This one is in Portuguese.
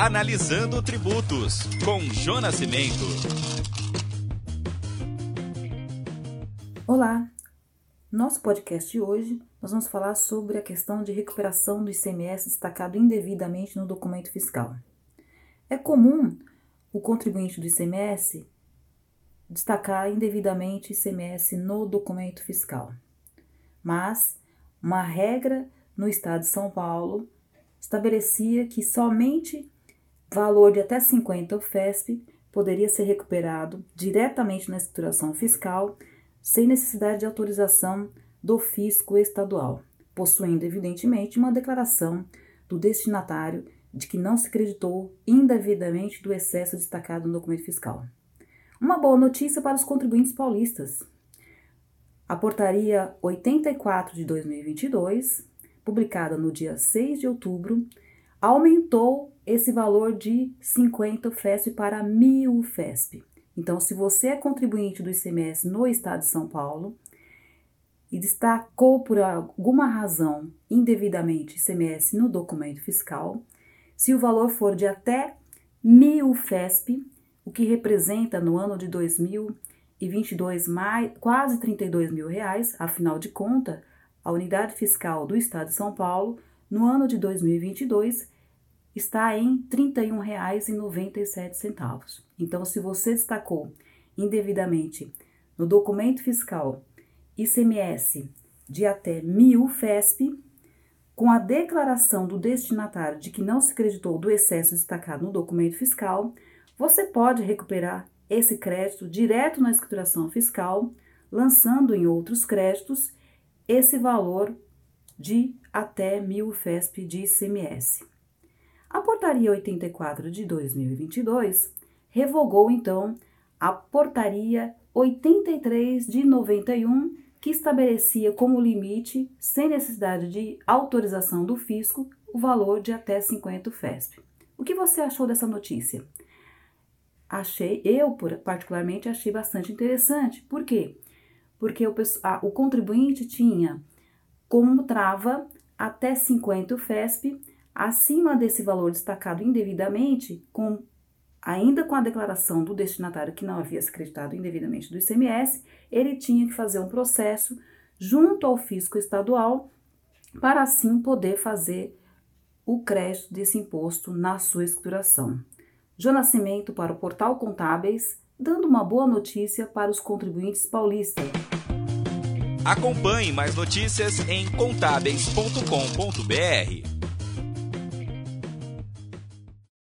Analisando Tributos, com Jô Nascimento. Olá! Nosso podcast de hoje, nós vamos falar sobre a questão de recuperação do ICMS destacado indevidamente no documento fiscal. É comum o contribuinte do ICMS destacar indevidamente ICMS no documento fiscal, mas uma regra no estado de São Paulo estabelecia que somente valor de até 50 UFESP poderia ser recuperado diretamente na escrituração fiscal, sem necessidade de autorização do fisco estadual, possuindo evidentemente uma declaração do destinatário de que não se creditou indevidamente do excesso destacado no documento fiscal. Uma boa notícia para os contribuintes paulistas. A portaria 84 de 2022, publicada no dia 6 de outubro, aumentou esse valor de 50 FESP para 1000 FESP. Então, se você é contribuinte do ICMS no estado de São Paulo e destacou por alguma razão indevidamente ICMS no documento fiscal, se o valor for de até 1000 FESP, o que representa no ano de 2022 mais, quase 32 mil reais, afinal de contas, a unidade fiscal do estado de São Paulo no ano de 2022 está em R$ 31,97. Então, se você destacou indevidamente no documento fiscal ICMS de até mil FESP, com a declaração do destinatário de que não se creditou do excesso destacado no documento fiscal, você pode recuperar esse crédito direto na escrituração fiscal, lançando em outros créditos esse valor de até mil FESP de ICMS. A Portaria 84 de 2022 revogou então a Portaria 83 de 91, que estabelecia como limite, sem necessidade de autorização do fisco, o valor de até 50 FESP. O que você achou dessa notícia? Achei, eu particularmente achei bastante interessante. Por quê? Porque o, a, o contribuinte tinha como trava até 50 FESP, acima desse valor destacado indevidamente, com ainda com a declaração do destinatário que não havia se acreditado indevidamente do ICMS, ele tinha que fazer um processo junto ao fisco estadual para assim poder fazer o crédito desse imposto na sua escrituração. Jô Nascimento para o Portal Contábeis, dando uma boa notícia para os contribuintes paulistas. Acompanhe mais notícias em contábeis.com.br.